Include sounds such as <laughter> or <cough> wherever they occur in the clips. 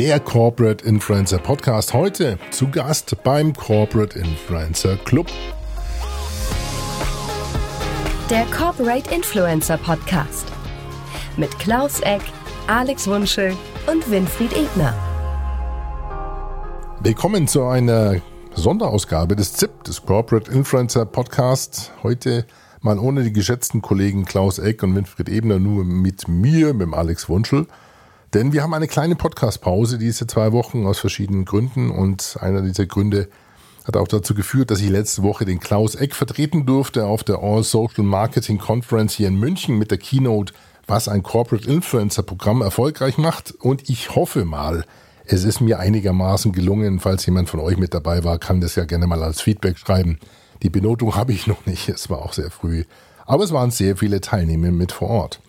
der Corporate Influencer Podcast. Heute zu Gast beim Corporate Influencer Club. Der Corporate Influencer Podcast mit Klaus Eck, Alex Wunschel und Winfried Ebner. Willkommen zu einer Sonderausgabe des ZIP, des Corporate Influencer Podcast. Heute mal ohne die geschätzten Kollegen Klaus Eck und Winfried Ebner, nur mit mir, mit dem Alex Wunschel. Denn wir haben eine kleine Podcast-Pause diese zwei Wochen aus verschiedenen Gründen und einer dieser Gründe hat auch dazu geführt, dass ich letzte Woche den Klaus Eck vertreten durfte auf der All Social Marketing Conference hier in München mit der Keynote, was ein Corporate Influencer Programm erfolgreich macht. Und ich hoffe mal, es ist mir einigermaßen gelungen. Falls jemand von euch mit dabei war, kann das ja gerne mal als Feedback schreiben. Die Benotung habe ich <laughs> noch nicht, es war auch sehr früh. Aber es waren sehr viele Teilnehmer mit vor Ort.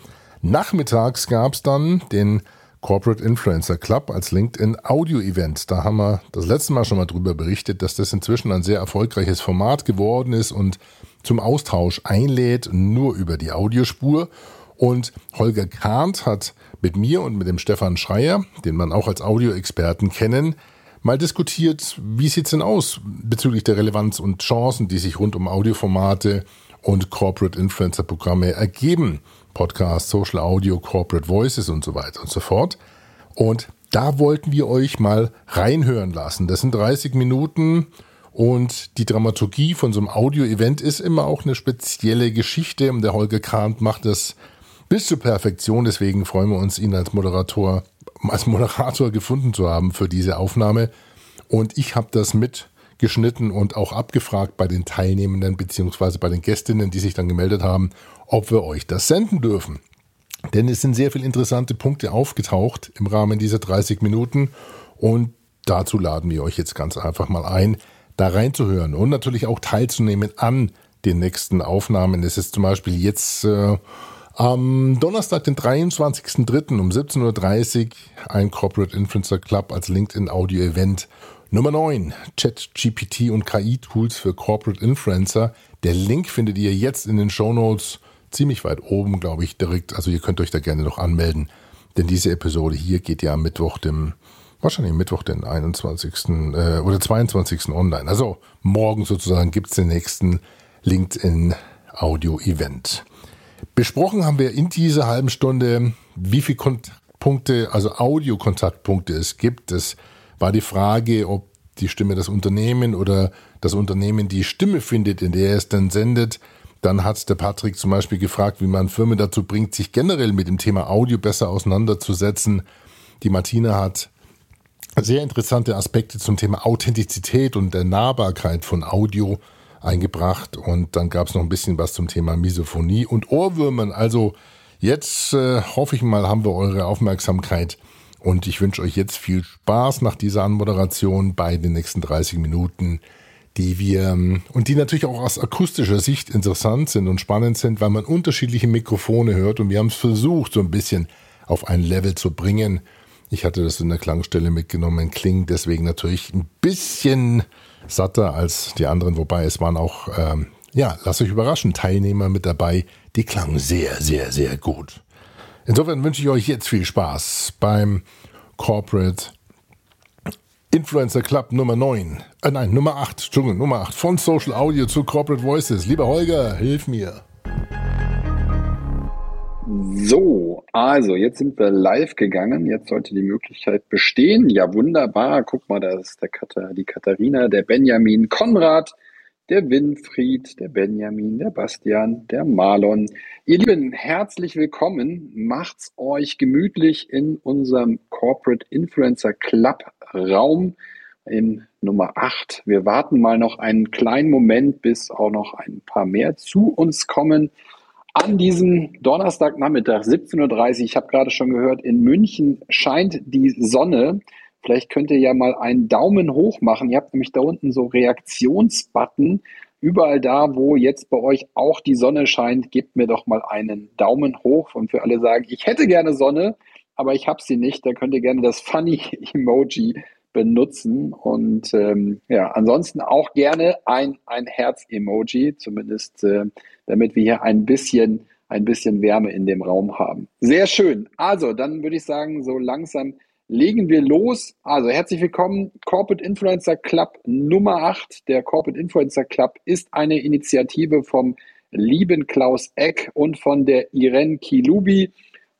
Nachmittags gab es dann den Corporate Influencer Club als LinkedIn Audio Event. Da haben wir das letzte Mal schon mal drüber berichtet, dass das inzwischen ein sehr erfolgreiches Format geworden ist und zum Austausch einlädt, nur über die Audiospur. Und Holger Kahnt hat mit mir und mit dem Stefan Schreier, den man auch als Audioexperten kennen, mal diskutiert, wie sieht's denn aus bezüglich der Relevanz und Chancen, die sich rund um Audioformate und Corporate Influencer Programme ergeben. Podcast, Social Audio, Corporate Voices und so weiter und so fort. Und da wollten wir euch mal reinhören lassen. Das sind 30 Minuten und die Dramaturgie von so einem Audio-Event ist immer auch eine spezielle Geschichte. Und der Holger Kahnt macht das bis zur Perfektion. Deswegen freuen wir uns, ihn als Moderator, als Moderator gefunden zu haben für diese Aufnahme. Und ich habe das mitgeschnitten und auch abgefragt bei den Teilnehmenden beziehungsweise bei den Gästinnen, die sich dann gemeldet haben, ob wir euch das senden dürfen. Denn es sind sehr viele interessante Punkte aufgetaucht im Rahmen dieser 30 Minuten und dazu laden wir euch jetzt ganz einfach mal ein, da reinzuhören und natürlich auch teilzunehmen an den nächsten Aufnahmen. Es ist zum Beispiel jetzt äh, am Donnerstag, den 23.03. um 17.30 Uhr ein Corporate Influencer Club als LinkedIn Audio Event. Nummer 9, Chat, GPT und KI-Tools für Corporate Influencer. Der Link findet ihr jetzt in den Show Notes ziemlich weit oben, glaube ich, direkt. Also ihr könnt euch da gerne noch anmelden. Denn diese Episode hier geht ja am Mittwoch, dem, wahrscheinlich Mittwoch, den 21. Äh, oder 22. online. Also morgen sozusagen gibt's den nächsten LinkedIn Audio Event. Besprochen haben wir in dieser halben Stunde, wie viele Kontaktpunkte, also Audiokontaktpunkte es gibt. Es war die Frage, ob die Stimme das Unternehmen oder das Unternehmen die Stimme findet, in der es dann sendet. Dann hat der Patrick zum Beispiel gefragt, wie man Firmen dazu bringt, sich generell mit dem Thema Audio besser auseinanderzusetzen. Die Martina hat sehr interessante Aspekte zum Thema Authentizität und der Nahbarkeit von Audio eingebracht. Und dann gab es noch ein bisschen was zum Thema Misophonie und Ohrwürmern. Also jetzt äh, hoffe ich mal, haben wir eure Aufmerksamkeit. Und ich wünsche euch jetzt viel Spaß nach dieser Anmoderation bei den nächsten 30 Minuten die wir ähm, und die natürlich auch aus akustischer Sicht interessant sind und spannend sind, weil man unterschiedliche Mikrofone hört und wir haben es versucht, so ein bisschen auf ein Level zu bringen. Ich hatte das in der Klangstelle mitgenommen, klingt deswegen natürlich ein bisschen satter als die anderen, wobei es waren auch, ähm, ja, lasst euch überraschen, Teilnehmer mit dabei, die klangen sehr, sehr, sehr gut. Insofern wünsche ich euch jetzt viel Spaß beim Corporate Influencer Club Nummer 9, äh nein, Nummer 8, Entschuldigung, Nummer 8, von Social Audio zu Corporate Voices. Lieber Holger, hilf mir. So, also jetzt sind wir live gegangen. Jetzt sollte die Möglichkeit bestehen. Ja, wunderbar. Guck mal, da ist der Katar, die Katharina, der Benjamin, Konrad, der Winfried, der Benjamin, der Bastian, der Marlon. Ihr Lieben, herzlich willkommen. Macht's euch gemütlich in unserem Corporate Influencer Club Raum in Nummer 8. Wir warten mal noch einen kleinen Moment, bis auch noch ein paar mehr zu uns kommen. An diesem Donnerstagnachmittag, 17.30 Uhr, ich habe gerade schon gehört, in München scheint die Sonne. Vielleicht könnt ihr ja mal einen Daumen hoch machen. Ihr habt nämlich da unten so Reaktionsbutton. Überall da, wo jetzt bei euch auch die Sonne scheint, gebt mir doch mal einen Daumen hoch. Und für alle sagen, ich hätte gerne Sonne, aber ich habe sie nicht. Da könnt ihr gerne das Funny-Emoji benutzen. Und ähm, ja, ansonsten auch gerne ein, ein Herz-Emoji, zumindest äh, damit wir hier ein bisschen, ein bisschen Wärme in dem Raum haben. Sehr schön. Also, dann würde ich sagen, so langsam legen wir los. Also herzlich willkommen, Corporate Influencer Club Nummer 8. Der Corporate Influencer Club ist eine Initiative vom lieben Klaus Eck und von der Irene Kilubi.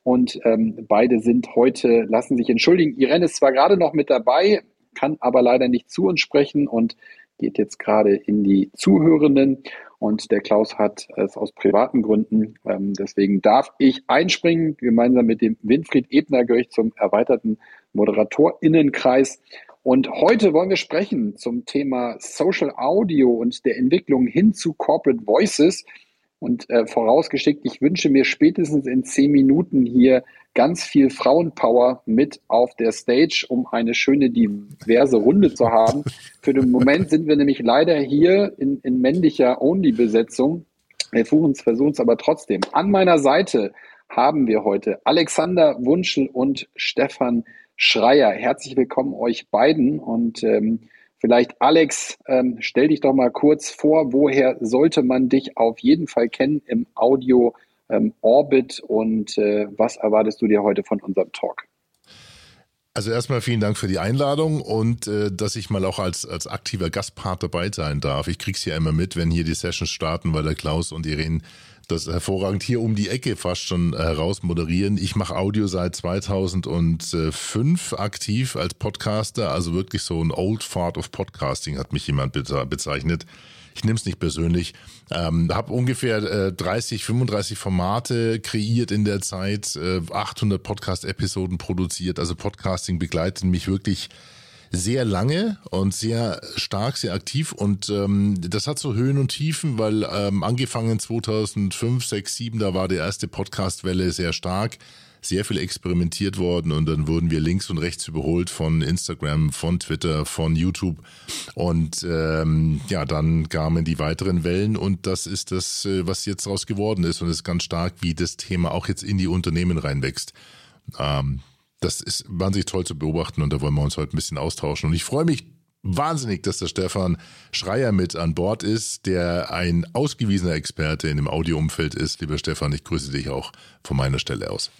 Und ähm, beide sind heute, lassen sich entschuldigen. Irene ist zwar gerade noch mit dabei, kann aber leider nicht zu uns sprechen und geht jetzt gerade in die Zuhörenden. Und der Klaus hat es aus privaten Gründen. Ähm, deswegen darf ich einspringen. Gemeinsam mit dem Winfried Ebner gehöre ich zum erweiterten ModeratorInnenkreis. Und heute wollen wir sprechen zum Thema Social Audio und der Entwicklung hin zu Corporate Voices. Und äh, vorausgeschickt, ich wünsche mir spätestens in zehn Minuten hier ganz viel Frauenpower mit auf der Stage, um eine schöne diverse Runde zu haben. Für den Moment sind wir nämlich leider hier in, in männlicher Only-Besetzung. Wir versuchen es aber trotzdem. An meiner Seite haben wir heute Alexander Wunschel und Stefan Schreier. Herzlich willkommen euch beiden und ähm, Vielleicht, Alex, ähm, stell dich doch mal kurz vor, woher sollte man dich auf jeden Fall kennen im Audio ähm, Orbit und äh, was erwartest du dir heute von unserem Talk? Also erstmal vielen Dank für die Einladung und äh, dass ich mal auch als, als aktiver Gastpart dabei sein darf. Ich krieg's ja immer mit, wenn hier die Sessions starten, weil der Klaus und Irene das hervorragend hier um die Ecke fast schon heraus moderieren. Ich mache Audio seit 2005 aktiv als Podcaster, also wirklich so ein Old Fart of Podcasting hat mich jemand bezeichnet. Ich nehme es nicht persönlich. Ähm, habe ungefähr äh, 30, 35 Formate kreiert in der Zeit, äh, 800 Podcast-Episoden produziert. Also Podcasting begleitet mich wirklich sehr lange und sehr stark, sehr aktiv. Und ähm, das hat so Höhen und Tiefen, weil ähm, angefangen 2005, 6, 7, da war die erste Podcastwelle sehr stark, sehr viel experimentiert worden. Und dann wurden wir links und rechts überholt von Instagram, von Twitter, von YouTube. Und ähm, ja, dann kamen die weiteren Wellen. Und das ist das, äh, was jetzt daraus geworden ist. Und es ist ganz stark, wie das Thema auch jetzt in die Unternehmen reinwächst. Ähm, das ist wahnsinnig toll zu beobachten und da wollen wir uns heute ein bisschen austauschen. Und ich freue mich wahnsinnig, dass der Stefan Schreier mit an Bord ist, der ein ausgewiesener Experte in dem Audioumfeld ist. Lieber Stefan, ich grüße dich auch von meiner Stelle aus.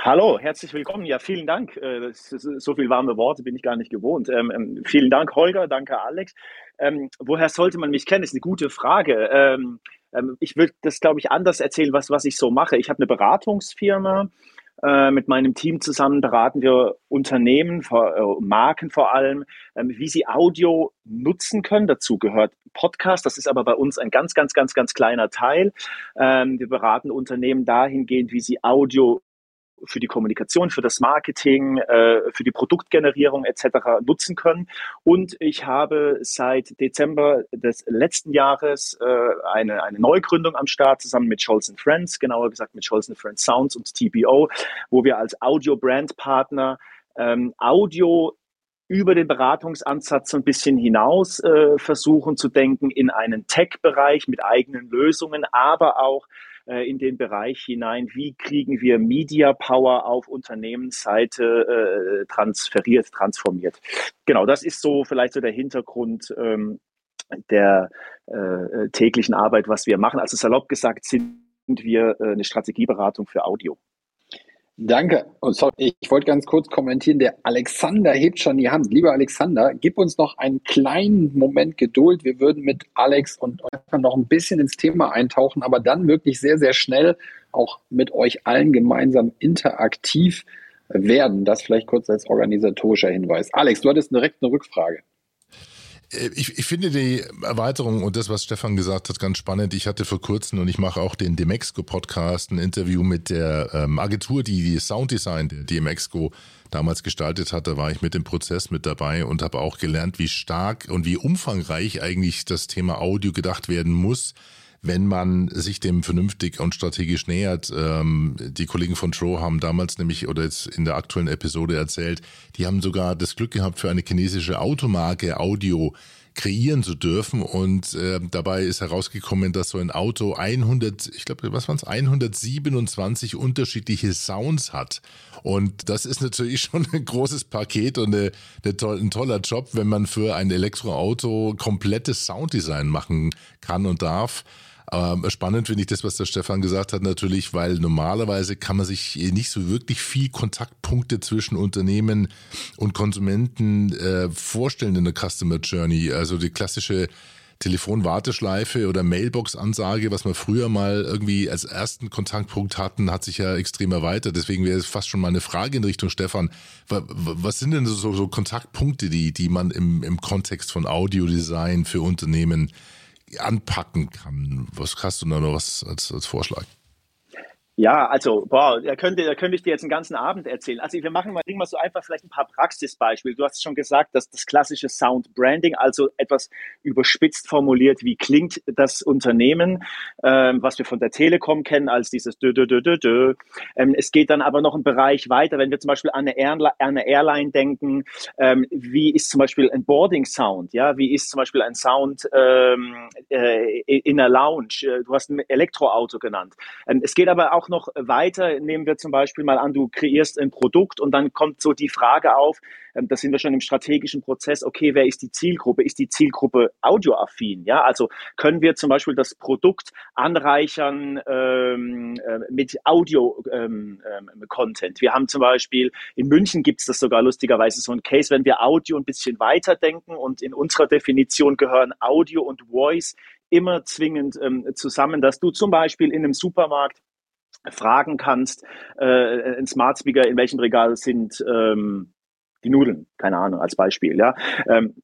Hallo, herzlich willkommen. Ja, vielen Dank. Äh, so viele warme Worte bin ich gar nicht gewohnt. Ähm, ähm, vielen Dank, Holger. Danke, Alex. Ähm, woher sollte man mich kennen? Ist eine gute Frage. Ich würde das, glaube ich, anders erzählen, was, was ich so mache. Ich habe eine Beratungsfirma mit meinem Team zusammen beraten wir Unternehmen, äh, Marken vor allem, ähm, wie sie Audio nutzen können. Dazu gehört Podcast. Das ist aber bei uns ein ganz, ganz, ganz, ganz kleiner Teil. Ähm, wir beraten Unternehmen dahingehend, wie sie Audio für die Kommunikation, für das Marketing, äh, für die Produktgenerierung etc. nutzen können. Und ich habe seit Dezember des letzten Jahres äh, eine, eine Neugründung am Start zusammen mit Scholz Friends, genauer gesagt mit Scholz Friends Sounds und TPO, wo wir als Audio-Brand-Partner ähm, Audio über den Beratungsansatz so ein bisschen hinaus äh, versuchen zu denken in einen Tech-Bereich mit eigenen Lösungen, aber auch äh, in den Bereich hinein, wie kriegen wir Media Power auf Unternehmensseite äh, transferiert, transformiert. Genau, das ist so vielleicht so der Hintergrund ähm, der äh, täglichen Arbeit, was wir machen. Also salopp gesagt sind wir äh, eine Strategieberatung für Audio. Danke. Oh, sorry, ich wollte ganz kurz kommentieren. Der Alexander hebt schon die Hand. Lieber Alexander, gib uns noch einen kleinen Moment Geduld. Wir würden mit Alex und noch ein bisschen ins Thema eintauchen, aber dann wirklich sehr, sehr schnell auch mit euch allen gemeinsam interaktiv werden. Das vielleicht kurz als organisatorischer Hinweis. Alex, du hattest direkt eine Rückfrage. Äh, ich, ich finde die Erweiterung und das, was Stefan gesagt hat, ganz spannend. Ich hatte vor kurzem und ich mache auch den Demexco-Podcast ein Interview mit der ähm, Agentur, die die Sounddesign der Demexco damals gestaltet hat. Da war ich mit dem Prozess mit dabei und habe auch gelernt, wie stark und wie umfangreich eigentlich das Thema Audio gedacht werden muss wenn man sich dem vernünftig und strategisch nähert. Ähm, die Kollegen von Tro haben damals nämlich oder jetzt in der aktuellen Episode erzählt, die haben sogar das Glück gehabt, für eine chinesische Automarke Audio kreieren zu dürfen und äh, dabei ist herausgekommen, dass so ein Auto 100, ich glaube, was waren es, 127 unterschiedliche Sounds hat und das ist natürlich <laughs> schon ein großes Paket und eine, eine to ein toller Job, wenn man für ein Elektroauto komplettes Sounddesign machen kann und darf. Ähm, spannend finde ich das, was der Stefan gesagt hat, natürlich, weil normalerweise kann man sich nicht so wirklich viel Kontaktpunkte zwischen Unternehmen und Konsumenten äh, vorstellen in der Customer Journey. Also die klassische Telefonwarteschleife oder Mailbox-Ansage, was wir früher mal irgendwie als ersten Kontaktpunkt hatten, hat sich ja extrem erweitert. Deswegen wäre es fast schon mal eine Frage in Richtung Stefan. Was sind denn so, so Kontaktpunkte, die, die man im, im Kontext von Audiodesign für Unternehmen anpacken kann? Was hast du da noch was als, als Vorschlag? Ja, also, boah, da könnte, da könnte ich dir jetzt einen ganzen Abend erzählen. Also, wir machen mal, mal so einfach vielleicht ein paar Praxisbeispiele. Du hast schon gesagt, dass das klassische Sound Branding, also etwas überspitzt formuliert, wie klingt das Unternehmen, ähm, was wir von der Telekom kennen als dieses dö, dö, dö, dö, dö. Ähm, es geht dann aber noch einen Bereich weiter, wenn wir zum Beispiel an eine, Airline, eine Airline denken, ähm, wie ist zum Beispiel ein Boarding Sound, ja, wie ist zum Beispiel ein Sound ähm, äh, in einer Lounge, äh, du hast ein Elektroauto genannt. Ähm, es geht aber auch noch weiter. Nehmen wir zum Beispiel mal an, du kreierst ein Produkt und dann kommt so die Frage auf, ähm, da sind wir schon im strategischen Prozess, okay, wer ist die Zielgruppe? Ist die Zielgruppe audioaffin? Ja, also können wir zum Beispiel das Produkt anreichern ähm, äh, mit Audio-Content? Ähm, ähm, wir haben zum Beispiel, in München gibt es das sogar lustigerweise so ein Case, wenn wir Audio ein bisschen weiterdenken und in unserer Definition gehören Audio und Voice immer zwingend ähm, zusammen, dass du zum Beispiel in einem Supermarkt fragen kannst, äh, ein Smart Speaker, in welchem Regal sind ähm, die Nudeln, keine Ahnung, als Beispiel, ja. Ähm,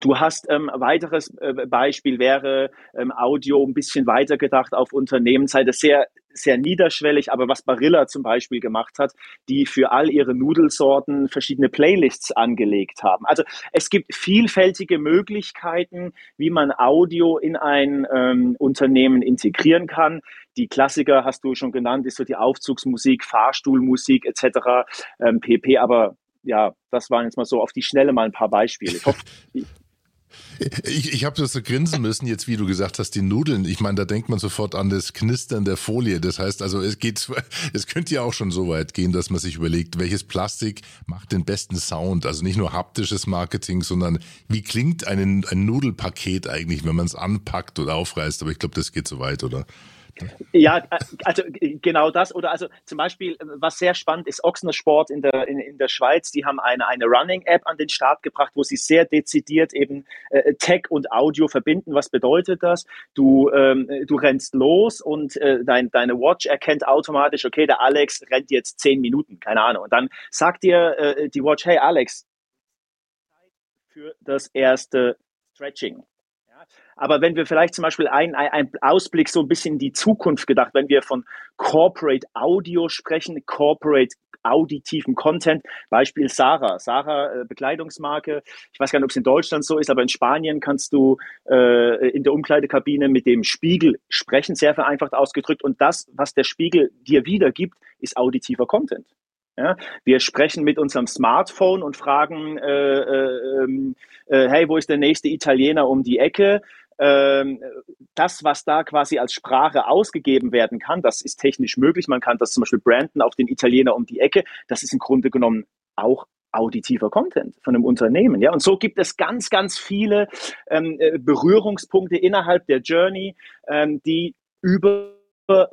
Du hast ähm, weiteres äh, Beispiel wäre ähm, Audio ein bisschen weiter gedacht auf Unternehmensseite, sehr sehr niederschwellig, aber was Barilla zum Beispiel gemacht hat, die für all ihre Nudelsorten verschiedene Playlists angelegt haben. Also es gibt vielfältige Möglichkeiten, wie man Audio in ein ähm, Unternehmen integrieren kann. Die Klassiker hast du schon genannt, ist so die Aufzugsmusik, Fahrstuhlmusik etc. Ähm, pp. Aber ja, das waren jetzt mal so auf die Schnelle mal ein paar Beispiele. Ich hoffe, <laughs> ich, ich habe das so grinsen müssen, jetzt wie du gesagt hast, die Nudeln. Ich meine, da denkt man sofort an das Knistern der Folie. Das heißt also, es geht, <laughs> es könnte ja auch schon so weit gehen, dass man sich überlegt, welches Plastik macht den besten Sound. Also nicht nur haptisches Marketing, sondern wie klingt ein, ein Nudelpaket eigentlich, wenn man es anpackt oder aufreißt. Aber ich glaube, das geht so weit, oder? Ja, äh, also genau das. Oder also zum Beispiel, was sehr spannend ist, Ochsner in der, in, in der Schweiz, die haben eine, eine Running-App an den Start gebracht, wo sie sehr dezidiert eben äh, Tech und Audio verbinden. Was bedeutet das? Du, ähm, du rennst los und äh, dein, deine Watch erkennt automatisch, okay, der Alex rennt jetzt zehn Minuten, keine Ahnung. Und dann sagt dir äh, die Watch, hey Alex, für das erste Stretching. Aber wenn wir vielleicht zum Beispiel einen ein Ausblick so ein bisschen in die Zukunft gedacht, wenn wir von Corporate Audio sprechen, Corporate auditiven Content. Beispiel Sarah. Sarah, äh, Bekleidungsmarke. Ich weiß gar nicht, ob es in Deutschland so ist, aber in Spanien kannst du äh, in der Umkleidekabine mit dem Spiegel sprechen, sehr vereinfacht ausgedrückt. Und das, was der Spiegel dir wiedergibt, ist auditiver Content. Ja, wir sprechen mit unserem Smartphone und fragen, äh, äh, ähm, äh, hey, wo ist der nächste Italiener um die Ecke? Ähm, das, was da quasi als Sprache ausgegeben werden kann, das ist technisch möglich. Man kann das zum Beispiel branden auf den Italiener um die Ecke. Das ist im Grunde genommen auch auditiver Content von einem Unternehmen. Ja, und so gibt es ganz, ganz viele ähm, äh, Berührungspunkte innerhalb der Journey, ähm, die über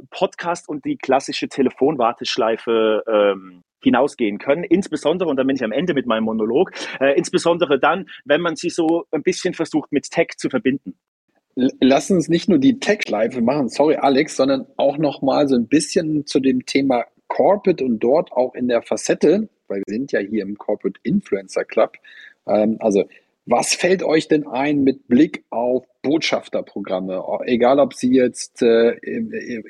Podcast und die klassische Telefonwarteschleife ähm, hinausgehen können, insbesondere, und dann bin ich am Ende mit meinem Monolog, äh, insbesondere dann, wenn man sie so ein bisschen versucht mit Tech zu verbinden. Lass uns nicht nur die Tech-Live machen, sorry Alex, sondern auch nochmal so ein bisschen zu dem Thema Corporate und dort auch in der Facette, weil wir sind ja hier im Corporate Influencer Club. Ähm, also was fällt euch denn ein mit Blick auf Botschafterprogramme? Egal, ob sie jetzt äh,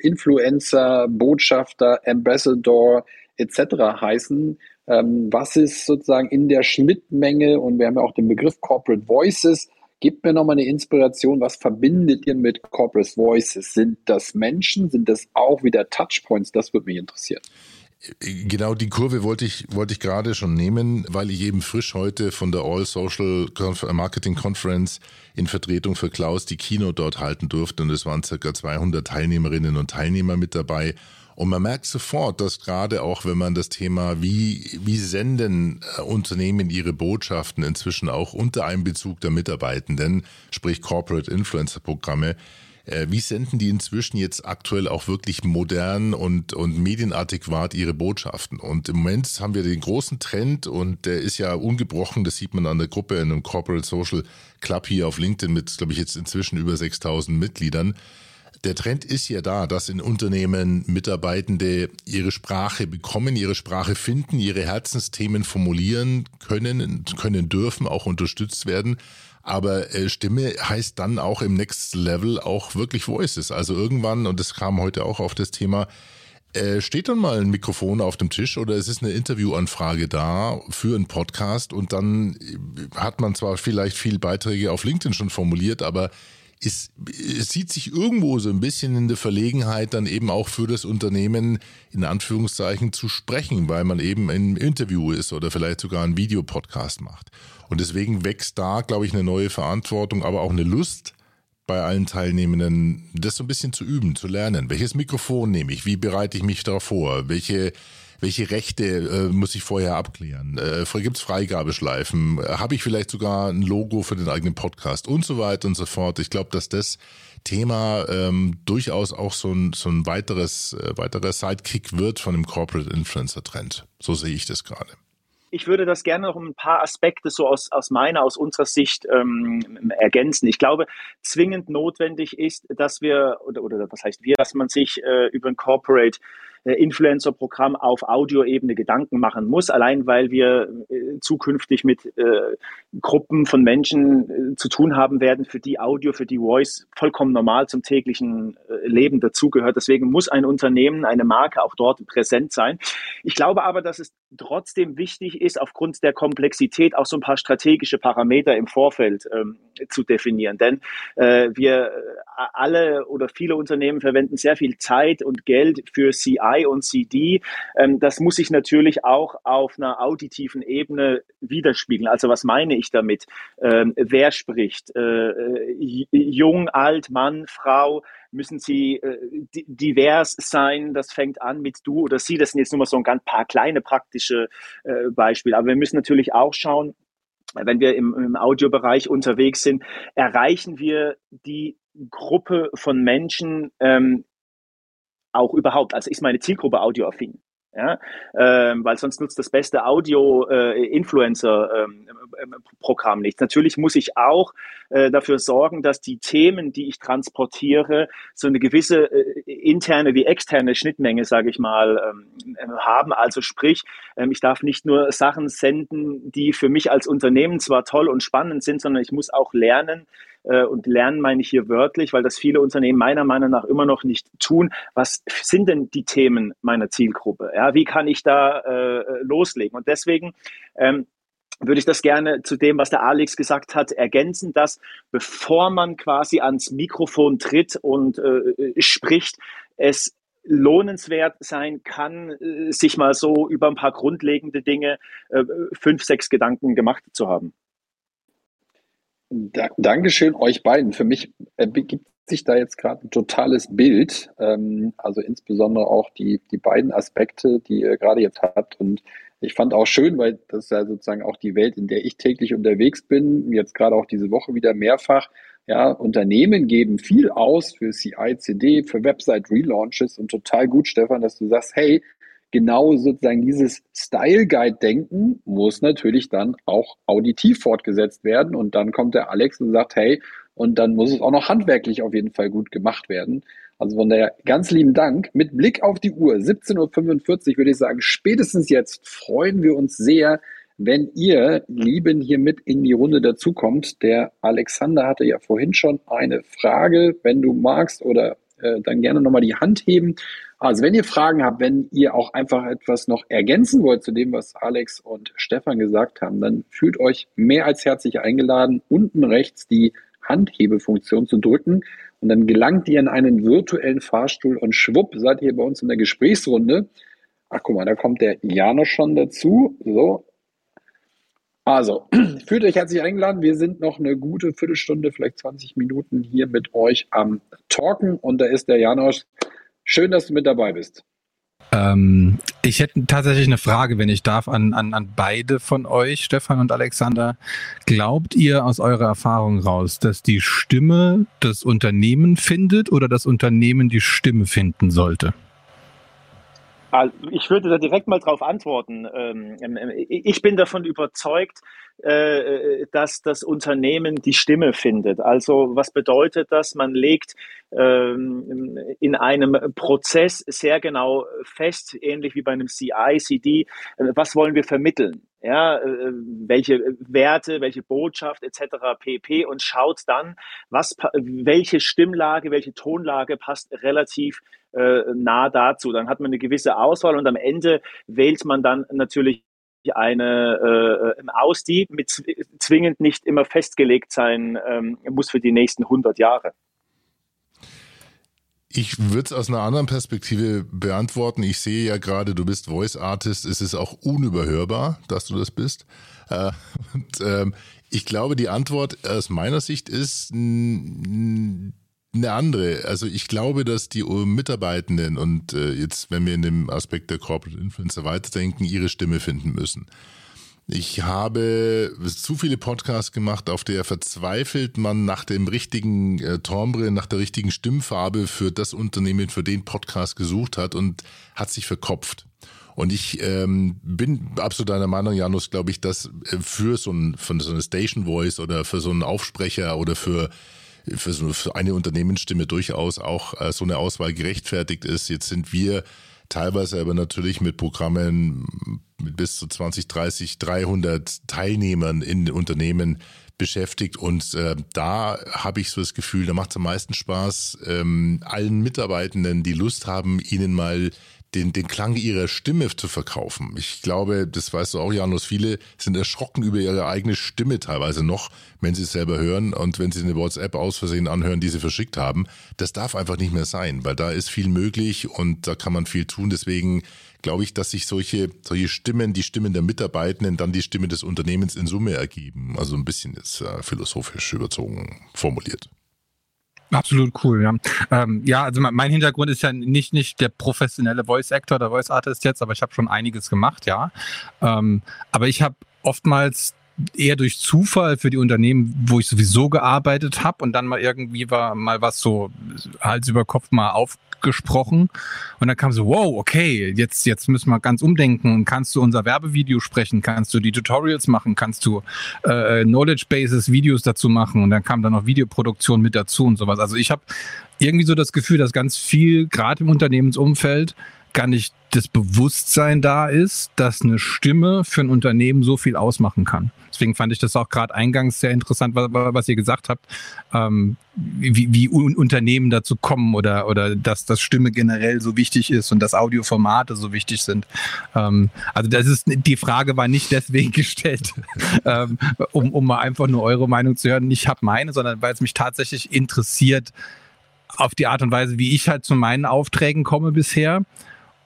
Influencer, Botschafter, Ambassador, etc. heißen. Ähm, was ist sozusagen in der Schnittmenge und wir haben ja auch den Begriff Corporate Voices. Gebt mir nochmal eine Inspiration, was verbindet ihr mit Corporate Voices? Sind das Menschen? Sind das auch wieder Touchpoints? Das würde mich interessieren. Genau die Kurve wollte ich, wollte ich gerade schon nehmen, weil ich eben frisch heute von der All Social Marketing Conference in Vertretung für Klaus die Kino dort halten durfte und es waren circa 200 Teilnehmerinnen und Teilnehmer mit dabei und man merkt sofort, dass gerade auch, wenn man das Thema, wie, wie senden äh, Unternehmen ihre Botschaften inzwischen auch unter Einbezug der Mitarbeitenden, sprich Corporate Influencer Programme, Äh, wie senden die inzwischen jetzt aktuell auch wirklich modern und, und medienadäquat ihre Botschaften? Und im Moment haben wir den großen Trend und der ist ja ungebrochen, das sieht man an der Gruppe in einem Corporate Social Club hier auf LinkedIn mit, glaube ich, jetzt inzwischen über 6000 Mitgliedern. Der Trend ist ja da, dass in Unternehmen Mitarbeitende ihre Sprache bekommen, ihre Sprache finden, ihre Herzensthemen formulieren können, können dürfen, auch unterstützt werden. Aber äh, Stimme heißt dann auch im Next Level auch wirklich Voices. Also irgendwann, und das kam heute auch auf das Thema, äh, steht dann mal ein Mikrofon auf dem Tisch oder es ist eine Interviewanfrage da für einen Podcast und dann hat man zwar vielleicht viel Beiträge auf LinkedIn schon formuliert, aber es, es sieht sich irgendwo so ein bisschen in der Verlegenheit, dann eben auch für das Unternehmen in Anführungszeichen zu sprechen, weil man eben im Interview ist oder vielleicht sogar einen Videopodcast macht. Und deswegen wächst da, glaube ich, eine neue Verantwortung, aber auch eine Lust bei allen Teilnehmenden, das so ein bisschen zu üben, zu lernen. Welches Mikrofon nehme ich? Wie bereite ich mich darauf vor? Welche welche Rechte äh, muss ich vorher abklären? Äh, Gibt es Freigabeschleifen? Habe ich vielleicht sogar ein Logo für den eigenen Podcast und so weiter und so fort? Ich glaube, dass das Thema ähm, durchaus auch so ein, so ein weiteres, äh, weiterer Sidekick wird von dem Corporate Influencer Trend. So sehe ich das gerade ich würde das gerne noch um ein paar Aspekte so aus, aus meiner, aus unserer Sicht ähm, ergänzen. Ich glaube, zwingend notwendig ist, dass wir, oder, oder was heißt wir, dass man sich äh, über ein Corporate äh, Influencer-Programm auf Audioebene Gedanken machen muss, allein weil wir äh, zukünftig mit äh, Gruppen von Menschen äh, zu tun haben werden, für die Audio, für die Voice vollkommen normal zum täglichen äh, Leben dazugehört. Deswegen muss ein Unternehmen, eine Marke auch dort präsent sein. Ich glaube aber, dass es trotzdem wichtig ist, aufgrund der Komplexität auch so ein paar strategische Parameter im Vorfeld ähm, zu definieren. Denn äh, wir alle oder viele Unternehmen verwenden sehr viel Zeit und Geld für CI CI und CD. Ähm, das muss sich natürlich auch auf einer auditiven Ebene widerspiegeln. Also was meine ich damit? Ähm, wer spricht? Äh, jung, alt, Mann, Frau? Müssen sie äh, divers sein? Das fängt an mit du oder sie. Das sind jetzt nur mal so ein ganz paar kleine praktische äh, Beispiele. Aber wir müssen natürlich auch schauen, wenn wir im, im Audiobereich unterwegs sind, erreichen wir die Gruppe von Menschen, ähm, auch überhaupt. Also ist meine Zielgruppe audioaffin. Ja, ähm, weil sonst nutzt das beste Audio-Influencer-Programm äh, nichts. Natürlich muss ich auch äh, dafür sorgen, dass die Themen, die ich transportiere, so eine gewisse äh, interne wie externe Schnittmenge, sage ich mal, ähm, haben. Also sprich, ähm, ich darf nicht nur Sachen senden, die für mich als Unternehmen zwar toll und spannend sind, sondern ich muss auch lernen, äh, und lernen meine ich hier wörtlich, weil das viele Unternehmen meiner Meinung nach immer noch nicht tun. Was sind denn die Themen meiner Zielgruppe? Ja, wie kann ich da äh, loslegen? Und deswegen ähm, würde ich das gerne zu dem, was der Alex gesagt hat, ergänzen, dass bevor man quasi ans Mikrofon tritt und äh, spricht, es lohnenswert sein kann, äh, sich mal so über ein paar grundlegende Dinge äh, fünf, sechs Gedanken gemacht zu haben. Da, Dankeschön euch beiden. Für mich ergibt sich da jetzt gerade ein totales Bild. Ähm, also insbesondere auch die, die beiden Aspekte, die ihr gerade jetzt habt. Und ich fand auch schön, weil das ist ja sozusagen auch die Welt, in der ich täglich unterwegs bin. Jetzt gerade auch diese Woche wieder mehrfach. Ja, Unternehmen geben viel aus für CI, CD, für Website-Relaunches und total gut, Stefan, dass du sagst, hey, genau sozusagen dieses Style Guide Denken muss natürlich dann auch auditiv fortgesetzt werden und dann kommt der Alex und sagt, hey, und dann muss es auch noch handwerklich auf jeden Fall gut gemacht werden. Also von daher ganz lieben Dank. Mit Blick auf die Uhr, 17.45 Uhr würde ich sagen, spätestens jetzt freuen wir uns sehr, wenn ihr Lieben hier mit in die Runde dazukommt. Der Alexander hatte ja vorhin schon eine Frage. Wenn du magst oder äh, dann gerne nochmal die Hand heben. Also wenn ihr Fragen habt, wenn ihr auch einfach etwas noch ergänzen wollt zu dem, was Alex und Stefan gesagt haben, dann fühlt euch mehr als herzlich eingeladen, unten rechts die Handhebefunktion zu drücken und dann gelangt ihr in einen virtuellen Fahrstuhl und schwupp seid ihr bei uns in der Gesprächsrunde. Ach guck mal, da kommt der Jano schon dazu. So, also, <clears throat> fühlt euch herzlich eingeladen. Wir sind noch eine gute Viertelstunde, vielleicht 20 Minuten hier mit euch am Talken. Und da ist der Janosch. Schön, dass du mit dabei bist. Ähm, ich hätte tatsächlich eine Frage, wenn ich darf, an, an, an beide von euch, Stefan und Alexander. Glaubt ihr aus eurer Erfahrung raus, dass die Stimme das Unternehmen findet oder das Unternehmen die Stimme finden sollte? Ich würde da direkt mal drauf antworten. Ähm, ähm, ich bin davon überzeugt, äh, dass das Unternehmen die Stimme findet. Also was bedeutet das? Man legt ähm, in einem Prozess sehr genau fest, ähnlich wie bei einem CI, CD, äh, was wollen wir vermitteln? Ja, äh, welche Werte, welche Botschaft etc. pp. und schaut dann, was, welche Stimmlage, welche Tonlage passt relativ äh, nah dazu. Dann hat man eine gewisse Auswahl und am Ende wählt man dann natürlich eine äh, aus, die mit zwingend nicht immer festgelegt sein ähm, muss für die nächsten 100 Jahre. Ich würde es aus einer anderen Perspektive beantworten. Ich sehe ja gerade, du bist Voice Artist. Es ist auch unüberhörbar, dass du das bist. Äh, und ähm, ich glaube, die Antwort aus meiner Sicht ist eine andere. Also ich glaube, dass die Mitarbeitenden und äh, jetzt, wenn wir in dem Aspekt der Corporate Influencer weiterdenken, ihre Stimme finden müssen. Ich habe zu viele Podcasts gemacht, auf der verzweifelt man nach dem richtigen äh, Timbre, nach der richtigen Stimmfarbe für das Unternehmen, für den Podcast gesucht hat und hat sich verkopft. Und ich ähm, bin absolut deiner Meinung, Janus, glaube ich, dass äh, für so, ein, für so eine Station Voice oder für so einen Aufsprecher oder für für, für eine Unternehmensstimme durchaus auch äh, so eine Auswahl gerechtfertigt ist. Jetzt sind wir teilweise aber natürlich mit Programmen mit bis zu 20, 30, 300 Teilnehmern in Unternehmen beschäftigt und äh, da habe ich so das Gefühl, da macht es am meisten Spaß, ähm, allen Mitarbeitenden, die Lust haben, ihnen mal den, den Klang ihrer Stimme zu verkaufen. Ich glaube, das weißt du auch, Janus, viele sind erschrocken über ihre eigene Stimme teilweise noch, wenn sie es selber hören und wenn sie eine WhatsApp aus Versehen anhören, die sie verschickt haben. Das darf einfach nicht mehr sein, weil da ist viel möglich und da kann man viel tun. Deswegen glaube ich, dass sich solche, solche Stimmen, die Stimmen der Mitarbeitenden, dann die Stimme des Unternehmens in Summe ergeben. Also ein bisschen ist äh, philosophisch überzogen formuliert. Absolut cool, ja. Ähm, ja, also mein Hintergrund ist ja nicht, nicht der professionelle Voice Actor oder Voice Artist jetzt, aber ich habe schon einiges gemacht, ja. Ähm, aber ich habe oftmals eher durch Zufall für die Unternehmen, wo ich sowieso gearbeitet habe und dann mal irgendwie war mal was so Hals über Kopf mal aufgesprochen und dann kam so, wow, okay, jetzt, jetzt müssen wir ganz umdenken. Kannst du unser Werbevideo sprechen? Kannst du die Tutorials machen? Kannst du äh, Knowledge Bases Videos dazu machen? Und dann kam dann noch Videoproduktion mit dazu und sowas. Also ich habe irgendwie so das Gefühl, dass ganz viel, gerade im Unternehmensumfeld, gar nicht das Bewusstsein da ist, dass eine Stimme für ein Unternehmen so viel ausmachen kann. Deswegen fand ich das auch gerade eingangs sehr interessant, was, was ihr gesagt habt, ähm, wie, wie Unternehmen dazu kommen oder, oder dass das Stimme generell so wichtig ist und dass Audioformate so wichtig sind. Ähm, also das ist die Frage war nicht deswegen <laughs> gestellt, ähm, um, um mal einfach nur eure Meinung zu hören. Ich habe meine, sondern weil es mich tatsächlich interessiert auf die Art und Weise, wie ich halt zu meinen Aufträgen komme bisher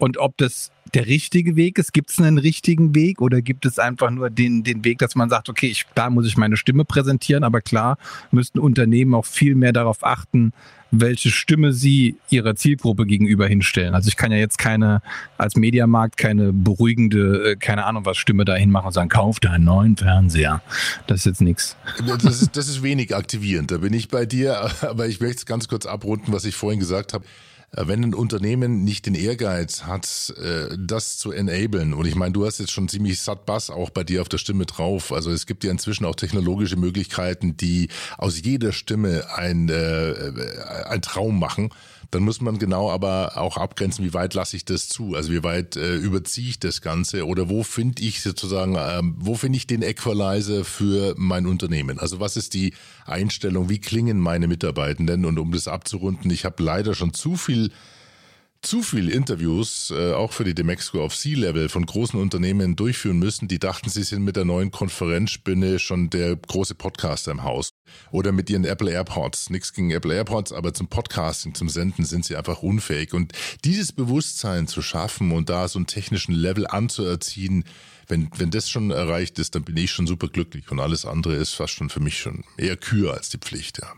und ob das der richtige Weg ist. Gibt es einen richtigen Weg oder gibt es einfach nur den, den Weg, dass man sagt, okay, ich, da muss ich meine Stimme präsentieren, aber klar müssten Unternehmen auch viel mehr darauf achten, welche Stimme sie ihrer Zielgruppe gegenüber hinstellen. Also ich kann ja jetzt keine, als Mediamarkt keine beruhigende, äh, keine Ahnung was Stimme dahin machen und sagen, kauf deinen neuen Fernseher. Das ist jetzt nichts. Das ist, das ist wenig aktivierend, da bin ich bei dir, aber ich möchte es ganz kurz abrunden, was ich vorhin gesagt habe. Äh, wenn ein Unternehmen nicht den Ehrgeiz hat, äh, das zu enablen, und ich meine, du hast jetzt schon ziemlich satt Bass auch bei dir auf der Stimme drauf. Also es gibt ja inzwischen auch technologische Möglichkeiten, die aus jeder Stimme ein, äh, ein Traum machen dann muss man genau aber auch abgrenzen, wie weit lasse ich das zu? Also wie weit äh, überziehe ich das Ganze oder wo finde ich sozusagen, ähm, wo finde ich den Equalizer für mein Unternehmen? Also was ist die Einstellung? Wie klingen meine Mitarbeitenden? Und um das abzurunden, ich habe leider schon zu viel zu viele Interviews, äh, auch für die Demexco auf C-Level von großen Unternehmen durchführen müssen, die dachten, sie sind mit der neuen Konferenzspinne schon der große Podcaster im Haus. Oder mit ihren Apple AirPods. Nichts gegen Apple AirPods, aber zum Podcasting, zum Senden sind sie einfach unfähig. Und dieses Bewusstsein zu schaffen und da so einen technischen Level anzuerziehen, wenn, wenn das schon erreicht ist, dann bin ich schon super glücklich. Und alles andere ist fast schon für mich schon eher Kür als die Pflicht, ja.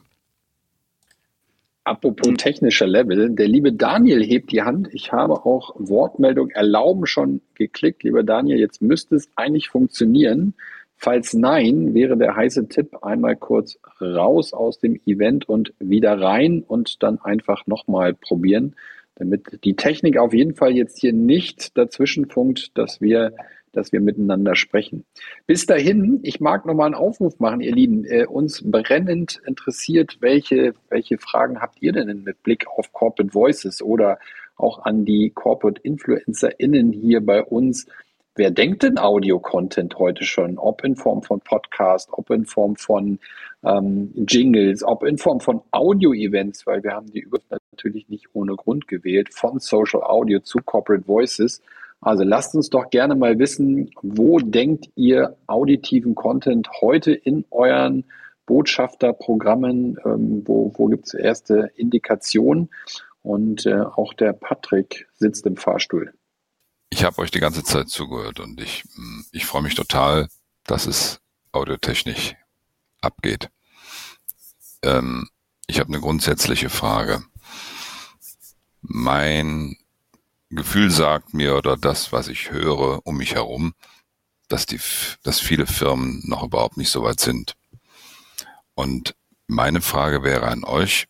Apropos technischer Level, der liebe Daniel hebt die Hand. Ich habe auch Wortmeldung erlauben schon geklickt. Lieber Daniel, jetzt müsste es eigentlich funktionieren. Falls nein, wäre der heiße Tipp einmal kurz raus aus dem Event und wieder rein und dann einfach nochmal probieren, damit die Technik auf jeden Fall jetzt hier nicht dazwischen funkt, dass wir dass wir miteinander sprechen. Bis dahin, ich mag nochmal einen Aufruf machen, ihr Lieben. Äh, uns brennend interessiert, welche, welche Fragen habt ihr denn mit Blick auf Corporate Voices oder auch an die Corporate InfluencerInnen hier bei uns? Wer denkt denn Audio-Content heute schon? Ob in Form von Podcast, ob in Form von ähm, Jingles, ob in Form von Audio-Events, weil wir haben die natürlich nicht ohne Grund gewählt, von Social Audio zu Corporate Voices. Also lasst uns doch gerne mal wissen, wo denkt ihr auditiven Content heute in euren Botschafterprogrammen? Ähm, wo wo gibt es erste Indikationen? Und äh, auch der Patrick sitzt im Fahrstuhl. Ich habe euch die ganze Zeit zugehört und ich, ich freue mich total, dass es audiotechnisch abgeht. Ähm, ich habe eine grundsätzliche Frage. Mein Gefühl sagt mir oder das, was ich höre um mich herum, dass die, dass viele Firmen noch überhaupt nicht so weit sind. Und meine Frage wäre an euch,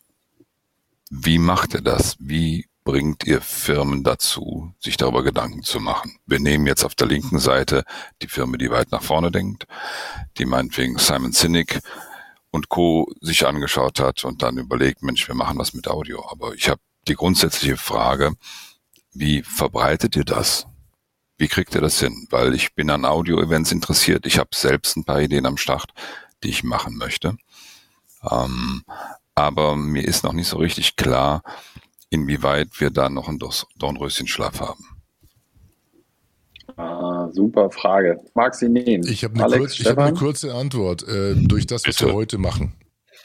wie macht ihr das? Wie bringt ihr Firmen dazu, sich darüber Gedanken zu machen? Wir nehmen jetzt auf der linken Seite die Firma, die weit nach vorne denkt, die meinetwegen Simon Sinek und Co. sich angeschaut hat und dann überlegt, Mensch, wir machen was mit Audio. Aber ich habe die grundsätzliche Frage, wie verbreitet ihr das? Wie kriegt ihr das hin? Weil ich bin an Audio-Events interessiert. Ich habe selbst ein paar Ideen am Start, die ich machen möchte. Ähm, aber mir ist noch nicht so richtig klar, inwieweit wir da noch ein Dornröschenschlaf haben. Ah, super Frage. Mag sie nehmen. Ich habe eine, kurz, hab eine kurze Antwort. Äh, durch das, was Bitte? wir heute machen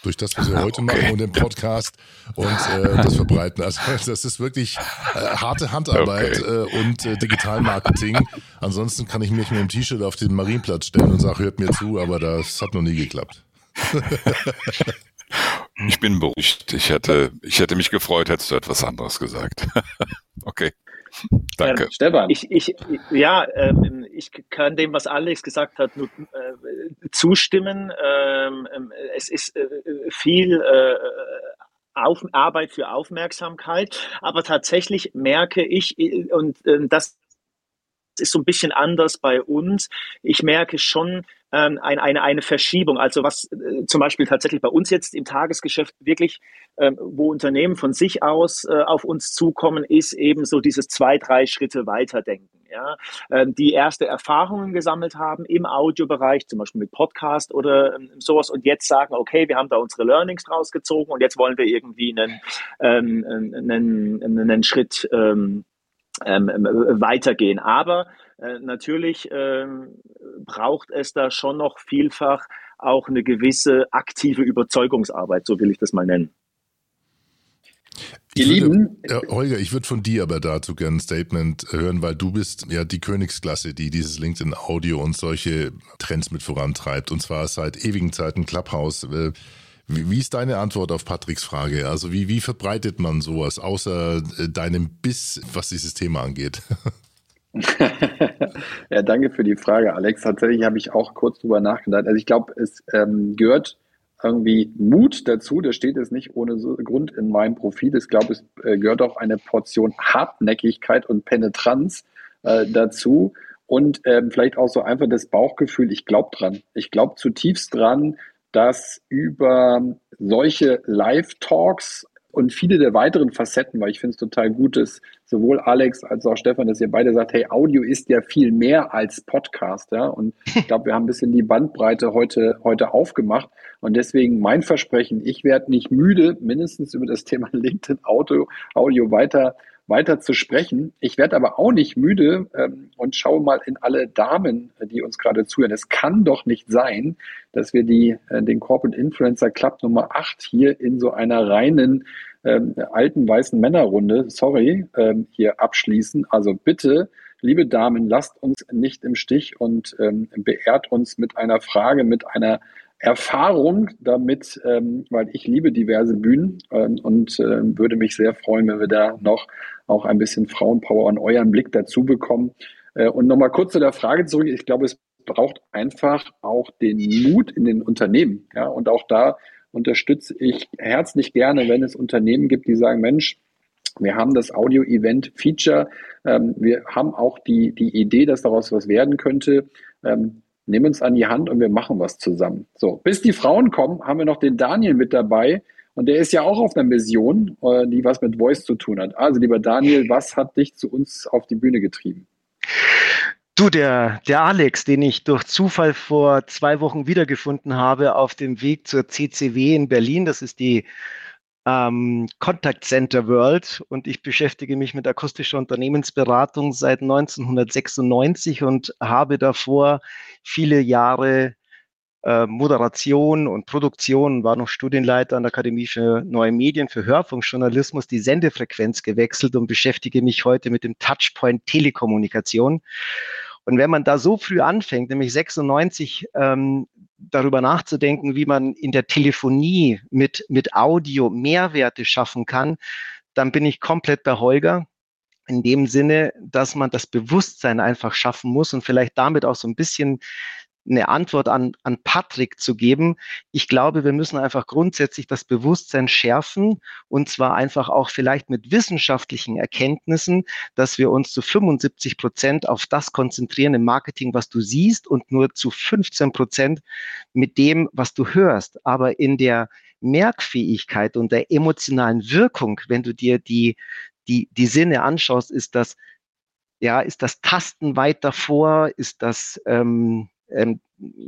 durch das, was wir ah, heute okay. machen und den Podcast und äh, das verbreiten. Also <laughs> das ist wirklich äh, harte Handarbeit okay. äh, und äh, Digitalmarketing. Ansonsten kann ich mich mit dem T-Shirt auf den Marienplatz stellen und sage, hört mir zu, aber das hat noch nie geklappt. ich bin beruhigt. Ich hätte, ich hätte mich gefreut, hättest du etwas anderes gesagt. <laughs> okay. <laughs> Danke. Ähm, Stefan. Ich, ich, ja, ähm, ich kann dem, was Alex gesagt hat, nur äh, zustimmen. Ähm, ähm es ist äh, viel äh, auf, Arbeit für Aufmerksamkeit, aber tatsächlich merke ich, äh, und äh, das ist so ein bisschen anders bei uns. Ich merke schon ähm, eine, eine, eine Verschiebung. Also was äh, zum Beispiel tatsächlich bei uns jetzt im Tagesgeschäft wirklich, ähm, wo Unternehmen von sich aus äh, auf uns zukommen, ist eben so dieses zwei, drei Schritte weiterdenken. Ja? Ähm, die erste Erfahrungen gesammelt haben im Audiobereich, zum Beispiel mit Podcast oder ähm, sowas und jetzt sagen, okay, wir haben da unsere Learnings draus gezogen und jetzt wollen wir irgendwie einen, ähm, einen, einen Schritt ähm, ähm, ähm, weitergehen. Aber äh, natürlich ähm, braucht es da schon noch vielfach auch eine gewisse aktive Überzeugungsarbeit, so will ich das mal nennen. Ihr Lieben. Ja, Holger, ich würde von dir aber dazu gerne ein Statement hören, weil du bist ja die Königsklasse, die dieses LinkedIn Audio und solche Trends mit vorantreibt. Und zwar seit ewigen Zeiten Clubhouse. Äh, wie, wie ist deine Antwort auf Patricks Frage? Also wie, wie verbreitet man sowas, außer äh, deinem Biss, was dieses Thema angeht? <laughs> ja, danke für die Frage, Alex. Tatsächlich habe ich auch kurz drüber nachgedacht. Also ich glaube, es ähm, gehört irgendwie Mut dazu. Das steht jetzt nicht ohne Grund in meinem Profil. Ich glaube, es äh, gehört auch eine Portion Hartnäckigkeit und Penetranz äh, dazu. Und ähm, vielleicht auch so einfach das Bauchgefühl, ich glaube dran. Ich glaube zutiefst dran, dass über solche Live-Talks und viele der weiteren Facetten, weil ich finde es total gut, dass sowohl Alex als auch Stefan, dass ihr beide sagt, hey, Audio ist ja viel mehr als Podcast, ja. Und ich glaube, wir haben ein bisschen die Bandbreite heute, heute aufgemacht. Und deswegen mein Versprechen, ich werde nicht müde, mindestens über das Thema <laughs> LinkedIn Audio, Audio weiter weiter zu sprechen. Ich werde aber auch nicht müde ähm, und schaue mal in alle Damen, die uns gerade zuhören. Es kann doch nicht sein, dass wir die, äh, den Corporate Influencer Club Nummer 8 hier in so einer reinen ähm, alten weißen Männerrunde, sorry, ähm, hier abschließen. Also bitte, liebe Damen, lasst uns nicht im Stich und ähm, beehrt uns mit einer Frage, mit einer Erfahrung damit, ähm, weil ich liebe diverse Bühnen ähm, und äh, würde mich sehr freuen, wenn wir da noch auch ein bisschen Frauenpower und euren Blick dazu bekommen. Äh, und nochmal kurz zu der Frage zurück. Ich glaube, es braucht einfach auch den Mut in den Unternehmen. Ja, und auch da unterstütze ich herzlich gerne, wenn es Unternehmen gibt, die sagen, Mensch, wir haben das Audio-Event-Feature. Ähm, wir haben auch die, die Idee, dass daraus was werden könnte. Ähm, nehmen uns an die Hand und wir machen was zusammen. So, bis die Frauen kommen, haben wir noch den Daniel mit dabei. Und der ist ja auch auf einer Mission, äh, die was mit Voice zu tun hat. Also, lieber Daniel, was hat dich zu uns auf die Bühne getrieben? Du, der, der Alex, den ich durch Zufall vor zwei Wochen wiedergefunden habe auf dem Weg zur CCW in Berlin, das ist die ähm, Contact Center World und ich beschäftige mich mit akustischer Unternehmensberatung seit 1996 und habe davor viele Jahre äh, Moderation und Produktion, war noch Studienleiter an der Akademie für Neue Medien, für Hörfunkjournalismus, die Sendefrequenz gewechselt und beschäftige mich heute mit dem Touchpoint Telekommunikation. Und wenn man da so früh anfängt, nämlich 96, ähm, darüber nachzudenken, wie man in der Telefonie mit, mit Audio Mehrwerte schaffen kann, dann bin ich komplett bei Holger. In dem Sinne, dass man das Bewusstsein einfach schaffen muss und vielleicht damit auch so ein bisschen eine Antwort an, an Patrick zu geben. Ich glaube, wir müssen einfach grundsätzlich das Bewusstsein schärfen und zwar einfach auch vielleicht mit wissenschaftlichen Erkenntnissen, dass wir uns zu 75 Prozent auf das konzentrieren im Marketing, was du siehst und nur zu 15 Prozent mit dem, was du hörst. Aber in der Merkfähigkeit und der emotionalen Wirkung, wenn du dir die, die, die Sinne anschaust, ist das ja, ist das Tasten weit davor? Ist das ähm, ähm,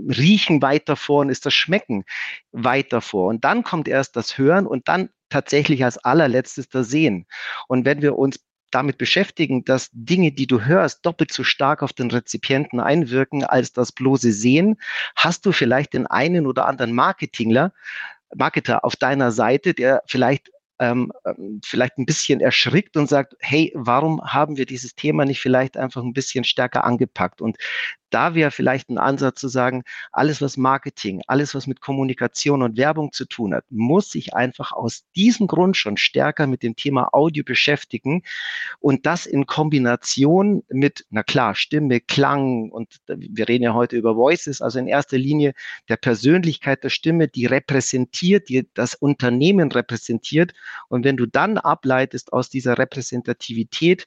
Riechen weiter vor und ist das Schmecken weiter vor. Und dann kommt erst das Hören und dann tatsächlich als allerletztes das Sehen. Und wenn wir uns damit beschäftigen, dass Dinge, die du hörst, doppelt so stark auf den Rezipienten einwirken als das bloße Sehen, hast du vielleicht den einen oder anderen Marketingler, Marketer auf deiner Seite, der vielleicht ähm, ähm, vielleicht ein bisschen erschrickt und sagt, hey, warum haben wir dieses Thema nicht vielleicht einfach ein bisschen stärker angepackt? Und da wäre vielleicht ein Ansatz zu sagen, alles was Marketing, alles was mit Kommunikation und Werbung zu tun hat, muss sich einfach aus diesem Grund schon stärker mit dem Thema Audio beschäftigen und das in Kombination mit, na klar, Stimme, Klang und wir reden ja heute über Voices, also in erster Linie der Persönlichkeit der Stimme, die repräsentiert, die das Unternehmen repräsentiert. Und wenn du dann ableitest aus dieser Repräsentativität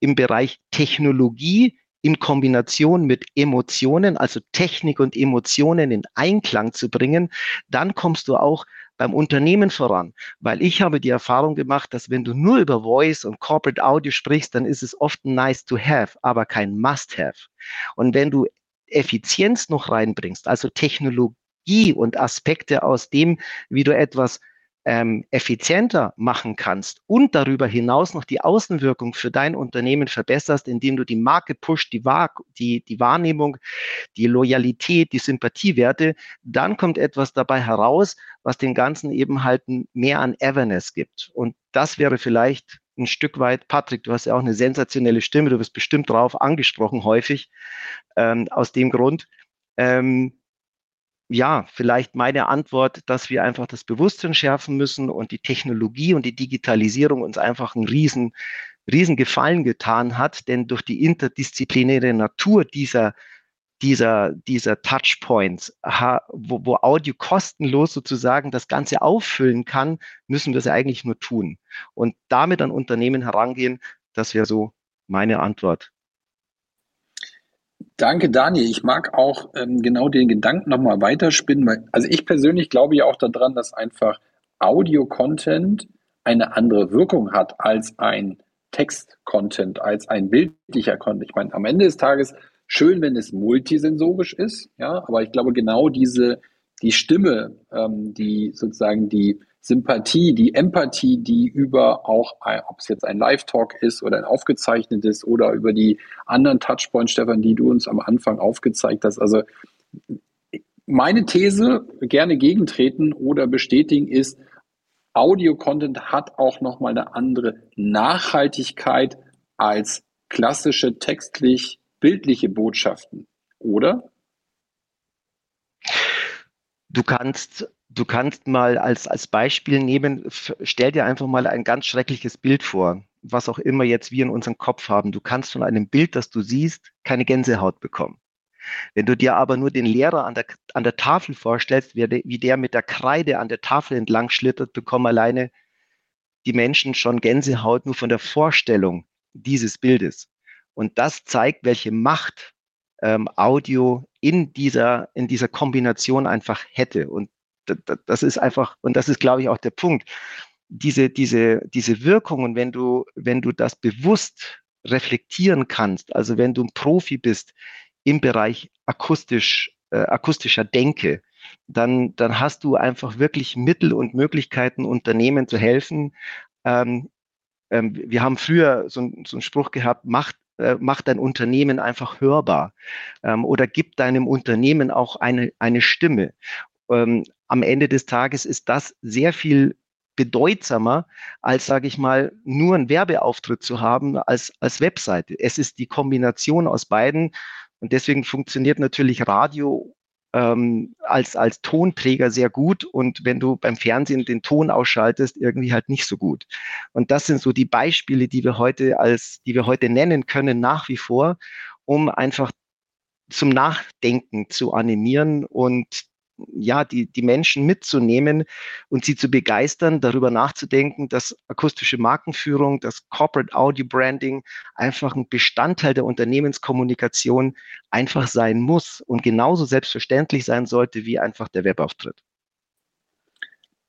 im Bereich Technologie, in Kombination mit Emotionen, also Technik und Emotionen in Einklang zu bringen, dann kommst du auch beim Unternehmen voran. Weil ich habe die Erfahrung gemacht, dass wenn du nur über Voice und Corporate Audio sprichst, dann ist es oft nice to have, aber kein must have. Und wenn du Effizienz noch reinbringst, also Technologie und Aspekte aus dem, wie du etwas ähm, effizienter machen kannst und darüber hinaus noch die Außenwirkung für dein Unternehmen verbesserst, indem du die Marke pusht, die, die, die Wahrnehmung, die Loyalität, die Sympathiewerte, dann kommt etwas dabei heraus, was den Ganzen eben halt mehr an Everness gibt. Und das wäre vielleicht ein Stück weit, Patrick, du hast ja auch eine sensationelle Stimme, du wirst bestimmt drauf angesprochen häufig, ähm, aus dem Grund. Ähm, ja, vielleicht meine Antwort, dass wir einfach das Bewusstsein schärfen müssen und die Technologie und die Digitalisierung uns einfach einen riesen, riesen Gefallen getan hat, denn durch die interdisziplinäre Natur dieser dieser, dieser Touchpoints, wo, wo Audio kostenlos sozusagen das Ganze auffüllen kann, müssen wir es eigentlich nur tun. Und damit an Unternehmen herangehen, das wäre so meine Antwort. Danke, Daniel. Ich mag auch ähm, genau den Gedanken nochmal weiterspinnen, weil, also ich persönlich glaube ja auch daran, dass einfach Audio-Content eine andere Wirkung hat als ein Text-Content, als ein bildlicher Content. Ich meine, am Ende des Tages schön, wenn es multisensorisch ist, ja, aber ich glaube genau diese, die Stimme, ähm, die sozusagen die Sympathie, die Empathie, die über auch, ob es jetzt ein Live-Talk ist oder ein aufgezeichnetes oder über die anderen Touchpoints, Stefan, die du uns am Anfang aufgezeigt hast. Also meine These, gerne gegentreten oder bestätigen, ist, Audio-Content hat auch nochmal eine andere Nachhaltigkeit als klassische textlich bildliche Botschaften, oder? Du kannst, du kannst mal als, als Beispiel nehmen, stell dir einfach mal ein ganz schreckliches Bild vor, was auch immer jetzt wir in unserem Kopf haben. Du kannst von einem Bild, das du siehst, keine Gänsehaut bekommen. Wenn du dir aber nur den Lehrer an der, an der Tafel vorstellst, wie der, wie der mit der Kreide an der Tafel entlang schlittert, bekommen alleine die Menschen schon Gänsehaut nur von der Vorstellung dieses Bildes. Und das zeigt, welche Macht ähm, Audio in dieser, in dieser Kombination einfach hätte. Und das ist einfach, und das ist, glaube ich, auch der Punkt. Diese, diese, diese Wirkungen, wenn du, wenn du das bewusst reflektieren kannst, also wenn du ein Profi bist im Bereich akustisch, äh, akustischer Denke, dann, dann hast du einfach wirklich Mittel und Möglichkeiten, Unternehmen zu helfen. Ähm, ähm, wir haben früher so, so einen Spruch gehabt, macht, äh, macht dein Unternehmen einfach hörbar ähm, oder gib deinem Unternehmen auch eine, eine Stimme. Ähm, am Ende des Tages ist das sehr viel bedeutsamer, als, sage ich mal, nur einen Werbeauftritt zu haben als, als Webseite. Es ist die Kombination aus beiden, und deswegen funktioniert natürlich Radio ähm, als, als Tonträger sehr gut und wenn du beim Fernsehen den Ton ausschaltest, irgendwie halt nicht so gut. Und das sind so die Beispiele, die wir heute als, die wir heute nennen können, nach wie vor, um einfach zum Nachdenken zu animieren und ja, die, die Menschen mitzunehmen und sie zu begeistern, darüber nachzudenken, dass akustische Markenführung, das Corporate Audio Branding einfach ein Bestandteil der Unternehmenskommunikation einfach sein muss und genauso selbstverständlich sein sollte wie einfach der Webauftritt.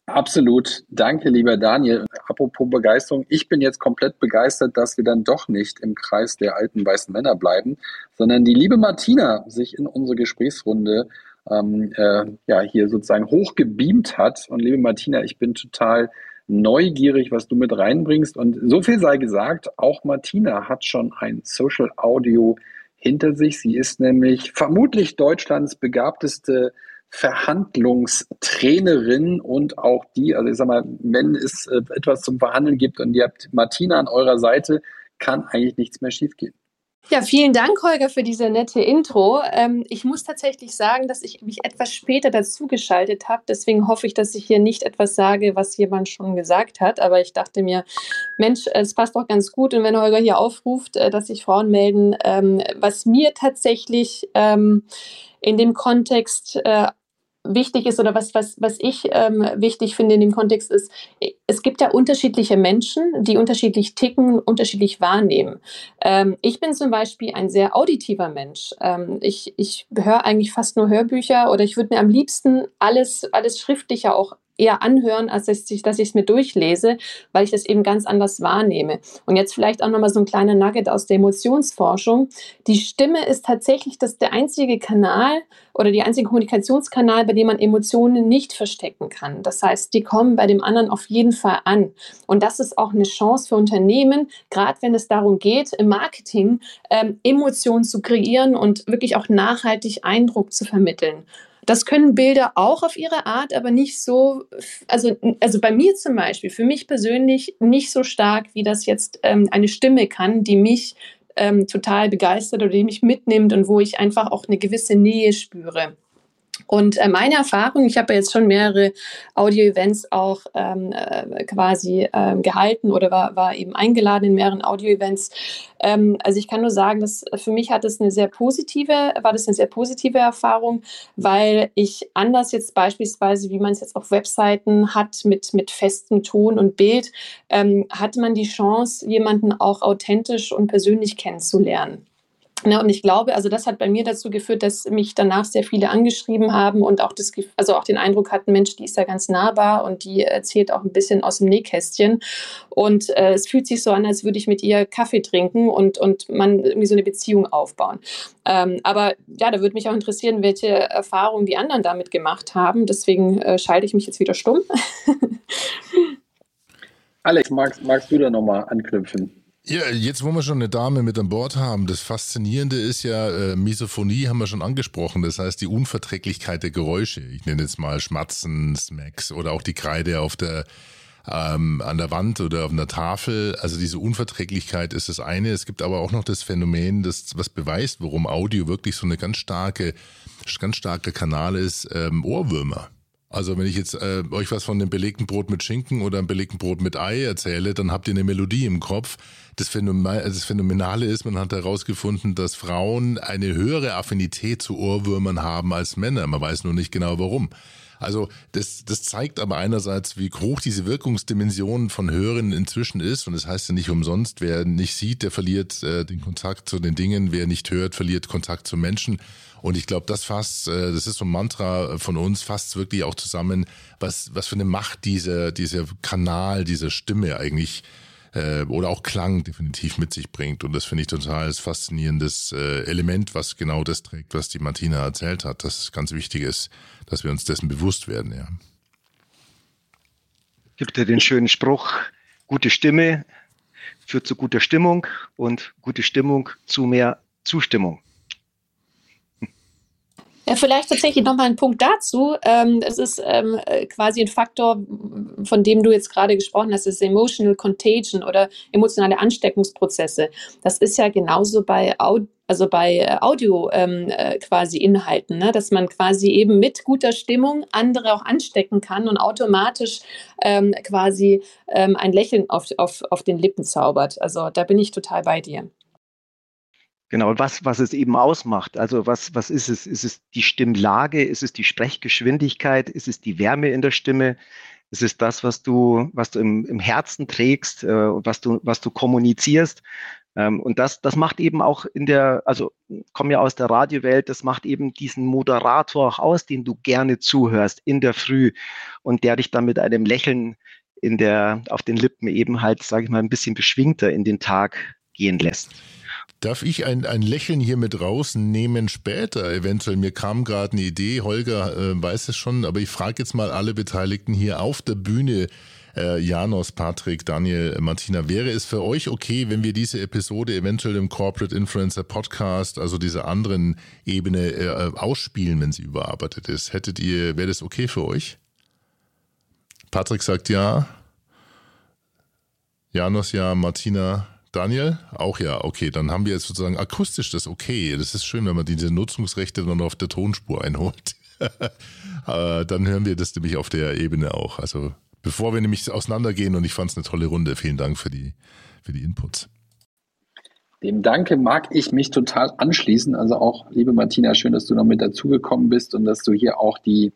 Absolut. Danke, lieber Daniel. Apropos Begeisterung. Ich bin jetzt komplett begeistert, dass wir dann doch nicht im Kreis der alten weißen Männer bleiben, sondern die liebe Martina sich in unsere Gesprächsrunde ähm, äh, ja, hier sozusagen hochgebeamt hat. Und liebe Martina, ich bin total neugierig, was du mit reinbringst. Und so viel sei gesagt, auch Martina hat schon ein Social Audio hinter sich. Sie ist nämlich vermutlich Deutschlands begabteste Verhandlungstrainerin und auch die, also ich sag mal, wenn es äh, etwas zum Verhandeln gibt und ihr habt Martina an eurer Seite, kann eigentlich nichts mehr schiefgehen. Ja, vielen Dank, Holger, für diese nette Intro. Ähm, ich muss tatsächlich sagen, dass ich mich etwas später dazugeschaltet habe. Deswegen hoffe ich, dass ich hier nicht etwas sage, was jemand schon gesagt hat. Aber ich dachte mir, Mensch, es passt doch ganz gut. Und wenn Holger hier aufruft, äh, dass sich Frauen melden, ähm, was mir tatsächlich ähm, in dem Kontext äh, wichtig ist oder was, was, was ich ähm, wichtig finde in dem Kontext ist, es gibt ja unterschiedliche Menschen, die unterschiedlich ticken, unterschiedlich wahrnehmen. Ähm, ich bin zum Beispiel ein sehr auditiver Mensch. Ähm, ich ich höre eigentlich fast nur Hörbücher oder ich würde mir am liebsten alles, alles Schriftliche auch eher anhören, als dass ich, es mir durchlese, weil ich das eben ganz anders wahrnehme. Und jetzt vielleicht auch nochmal so ein kleiner Nugget aus der Emotionsforschung. Die Stimme ist tatsächlich das, der einzige Kanal oder der einzige Kommunikationskanal, bei dem man Emotionen nicht verstecken kann. Das heißt, die kommen bei dem anderen auf jeden Fall an. Und das ist auch eine Chance für Unternehmen, gerade wenn es darum geht, im Marketing ähm, Emotionen zu kreieren und wirklich auch nachhaltig Eindruck zu vermitteln. Das können Bilder auch auf ihre Art, aber nicht so, also, also bei mir zum Beispiel, für mich persönlich nicht so stark, wie das jetzt ähm, eine Stimme kann, die mich ähm, total begeistert oder die mich mitnimmt und wo ich einfach auch eine gewisse Nähe spüre. Und äh, meine Erfahrung, ich habe ja jetzt schon mehrere Audio-Events auch ähm, äh, quasi ähm, gehalten oder war, war eben eingeladen in mehreren Audio-Events. Ähm, also ich kann nur sagen, dass für mich hat es eine sehr positive, war das eine sehr positive Erfahrung, weil ich anders jetzt beispielsweise, wie man es jetzt auf Webseiten hat mit, mit festem Ton und Bild, ähm, hat man die Chance, jemanden auch authentisch und persönlich kennenzulernen. Ne, und ich glaube, also das hat bei mir dazu geführt, dass mich danach sehr viele angeschrieben haben und auch das, also auch den Eindruck hatten, Mensch, die ist ja ganz nahbar und die erzählt auch ein bisschen aus dem Nähkästchen. Und äh, es fühlt sich so an, als würde ich mit ihr Kaffee trinken und, und man irgendwie so eine Beziehung aufbauen. Ähm, aber ja, da würde mich auch interessieren, welche Erfahrungen die anderen damit gemacht haben. Deswegen äh, schalte ich mich jetzt wieder stumm. <laughs> Alex, magst, magst du da nochmal anknüpfen? Ja, jetzt wo wir schon eine Dame mit an Bord haben, das Faszinierende ist ja, äh, Misophonie haben wir schon angesprochen, das heißt die Unverträglichkeit der Geräusche. Ich nenne jetzt mal Schmatzen, Smacks oder auch die Kreide auf der ähm, an der Wand oder auf einer Tafel. Also diese Unverträglichkeit ist das eine. Es gibt aber auch noch das Phänomen, das was beweist, warum Audio wirklich so eine ganz starke ganz starker Kanal ist ähm, Ohrwürmer. Also wenn ich jetzt äh, euch was von dem belegten Brot mit Schinken oder einem belegten Brot mit Ei erzähle, dann habt ihr eine Melodie im Kopf. Das, Phänomen, das Phänomenale ist, man hat herausgefunden, dass Frauen eine höhere Affinität zu Ohrwürmern haben als Männer. Man weiß nur nicht genau warum. Also das, das zeigt aber einerseits, wie hoch diese Wirkungsdimension von Hören inzwischen ist. Und das heißt ja nicht umsonst, wer nicht sieht, der verliert äh, den Kontakt zu den Dingen. Wer nicht hört, verliert Kontakt zu Menschen. Und ich glaube, das fasst, äh, das ist so ein Mantra von uns, fasst wirklich auch zusammen, was, was für eine Macht dieser, dieser Kanal, diese Stimme eigentlich äh, oder auch Klang definitiv mit sich bringt. Und das finde ich total faszinierendes äh, Element, was genau das trägt, was die Martina erzählt hat, dass ganz wichtig ist, dass wir uns dessen bewusst werden, ja. Gibt ja den schönen Spruch, gute Stimme führt zu guter Stimmung und gute Stimmung zu mehr Zustimmung. Ja, vielleicht tatsächlich nochmal ein Punkt dazu. Ähm, es ist ähm, quasi ein Faktor, von dem du jetzt gerade gesprochen hast, ist Emotional Contagion oder emotionale Ansteckungsprozesse. Das ist ja genauso bei Audio also bei äh, Audio ähm, äh, quasi Inhalten, ne? dass man quasi eben mit guter Stimmung andere auch anstecken kann und automatisch ähm, quasi ähm, ein Lächeln auf, auf, auf den Lippen zaubert. Also da bin ich total bei dir. Genau, was, was es eben ausmacht. Also was, was ist es? Ist es die Stimmlage? Ist es die Sprechgeschwindigkeit? Ist es die Wärme in der Stimme? Ist es das, was du, was du im, im Herzen trägst, äh, was du, was du kommunizierst? Ähm, und das, das macht eben auch in der, also komme ja aus der Radiowelt, das macht eben diesen Moderator auch aus, den du gerne zuhörst in der Früh und der dich dann mit einem Lächeln in der, auf den Lippen eben halt, sage ich mal, ein bisschen beschwingter in den Tag gehen lässt. Darf ich ein, ein Lächeln hier mit rausnehmen später? Eventuell, mir kam gerade eine Idee, Holger äh, weiß es schon, aber ich frage jetzt mal alle Beteiligten hier auf der Bühne, äh, Janos, Patrick, Daniel, Martina, wäre es für euch okay, wenn wir diese Episode eventuell im Corporate Influencer Podcast, also dieser anderen Ebene, äh, ausspielen, wenn sie überarbeitet ist? Hättet ihr, wäre das okay für euch? Patrick sagt ja. Janos ja, Martina Daniel? Auch ja, okay. Dann haben wir jetzt sozusagen akustisch das okay. Das ist schön, wenn man diese Nutzungsrechte dann auf der Tonspur einholt. <laughs> Äh, dann hören wir das nämlich auf der Ebene auch. Also bevor wir nämlich auseinandergehen und ich fand es eine tolle Runde. Vielen Dank für die, für die Inputs. Dem Danke mag ich mich total anschließen. Also auch, liebe Martina, schön, dass du noch mit dazugekommen bist und dass du hier auch die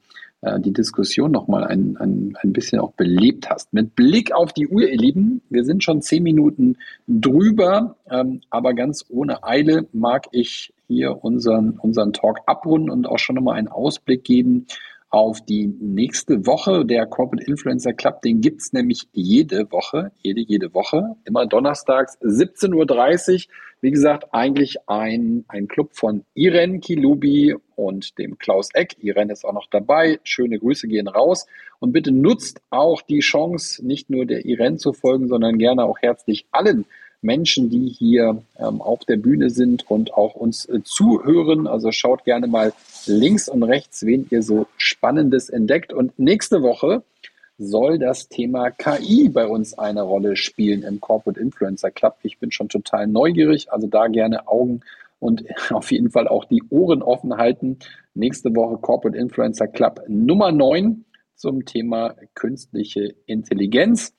die Diskussion nochmal ein, ein, ein bisschen auch belebt hast. Mit Blick auf die Uhr, ihr Lieben, wir sind schon zehn Minuten drüber, ähm, aber ganz ohne Eile mag ich hier unseren, unseren Talk abrunden und auch schon nochmal einen Ausblick geben auf die nächste Woche. Der Corporate Influencer Club, den gibt's nämlich jede Woche, jede, jede Woche, immer donnerstags 17.30 Uhr. Wie gesagt, eigentlich ein, ein Club von Irene Kilubi und dem Klaus Eck. Irene ist auch noch dabei. Schöne Grüße gehen raus. Und bitte nutzt auch die Chance, nicht nur der Irene zu folgen, sondern gerne auch herzlich allen Menschen, die hier ähm, auf der Bühne sind und auch uns äh, zuhören. Also schaut gerne mal links und rechts, wen ihr so Spannendes entdeckt. Und nächste Woche soll das Thema KI bei uns eine Rolle spielen im Corporate Influencer Club. Ich bin schon total neugierig, also da gerne Augen und <laughs> auf jeden Fall auch die Ohren offen halten. Nächste Woche Corporate Influencer Club Nummer 9 zum Thema künstliche Intelligenz.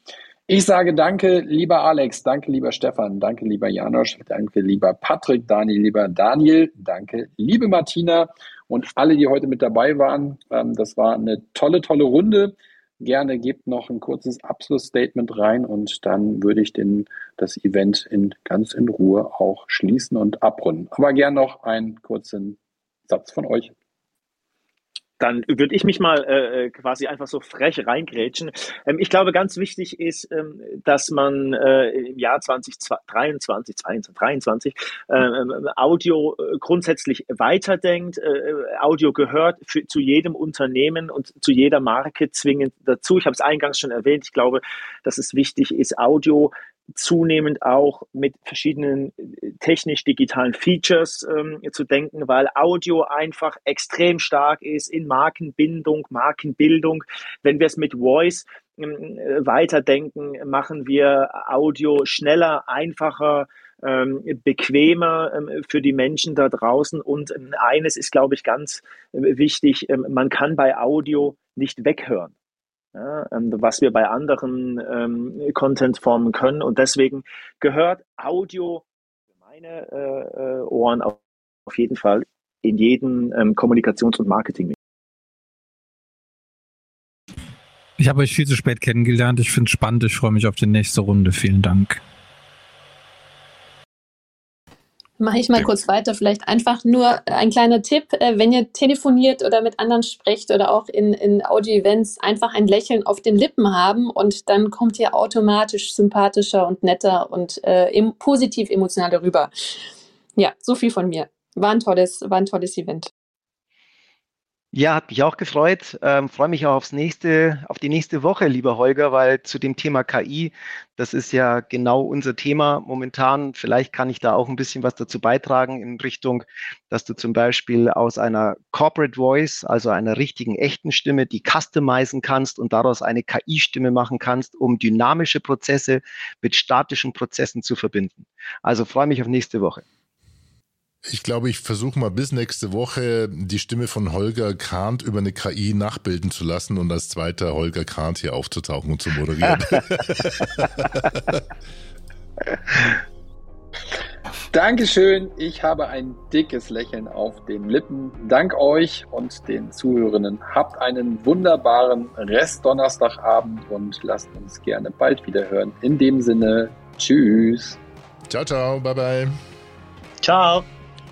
Ich sage danke, lieber Alex, danke, lieber Stefan, danke, lieber Janosch, danke, lieber Patrick, Daniel, lieber Daniel, danke, liebe Martina und alle, die heute mit dabei waren. Ähm, das war eine tolle, tolle Runde. Gerne gebt noch ein kurzes Abschlussstatement rein und dann würde ich den, das Event in, ganz in Ruhe auch schließen und abrunden. Aber gern noch einen kurzen Satz von euch dann würde ich mich mal äh, äh, quasi einfach so frech reingrätschen. Ähm, ich glaube, ganz wichtig ist, ähm, dass man äh, im Jahr 2023, 2023 äh, ähm, Audio äh, grundsätzlich weiterdenkt. Äh, Audio gehört für, zu jedem Unternehmen und zu jeder Marke zwingend dazu. Ich habe es eingangs schon erwähnt. Ich glaube, dass es wichtig ist, Audio zunehmend auch mit verschiedenen äh, technisch-digitalen Features ähm, zu denken, weil Audio einfach extrem stark ist in Markenbindung, Markenbildung. Wenn wir es mit Voice ähm, weiterdenken, machen wir Audio schneller, einfacher, ähm, bequemer ähm, für die Menschen da draußen. Und ähm, eines ist, glaube ich, ganz äh, wichtig, ähm, man kann bei Audio nicht weghören. Ja, ähm, was wir bei anderen ähm, Content-Formen können. Und deswegen gehört Audio für meine äh, äh Ohren auf, auf, jeden Fall in jeden ähm, Kommunikations- und Marketing. Ich habe euch viel zu spät kennengelernt. Ich finde es spannend. Ich freue mich auf die nächste Runde. Vielen Dank. Mache ich mal kurz weiter. Vielleicht einfach nur ein kleiner Tipp, äh, wenn ihr telefoniert oder mit anderen sprecht oder auch in, in Audio-Events, einfach ein Lächeln auf den Lippen haben und dann kommt ihr automatisch sympathischer und netter und äh, positiv emotional darüber. Ja, so viel von mir. War ein tolles, war ein tolles Event. Ja, hat mich auch gefreut. Ähm, freue mich auch aufs nächste, auf die nächste Woche, lieber Holger, weil zu dem Thema KI, das ist ja genau unser Thema momentan. Vielleicht kann ich da auch ein bisschen was dazu beitragen in Richtung, dass du zum Beispiel aus einer Corporate Voice, also einer richtigen echten Stimme, die customizen kannst und daraus eine KI-Stimme machen kannst, um dynamische Prozesse mit statischen Prozessen zu verbinden. Also freue mich auf nächste Woche. Ich glaube, ich versuche mal bis nächste Woche die Stimme von Holger Kahnt über eine KI nachbilden zu lassen und als zweiter Holger Kahnt hier aufzutauchen und zu moderieren. <laughs> Dankeschön. Ich habe ein dickes Lächeln auf den Lippen. Dank euch und den Zuhörenden. Habt einen wunderbaren Rest Donnerstagabend und lasst uns gerne bald wieder hören. In dem Sinne, tschüss. Ciao, ciao. Bye, bye. Ciao.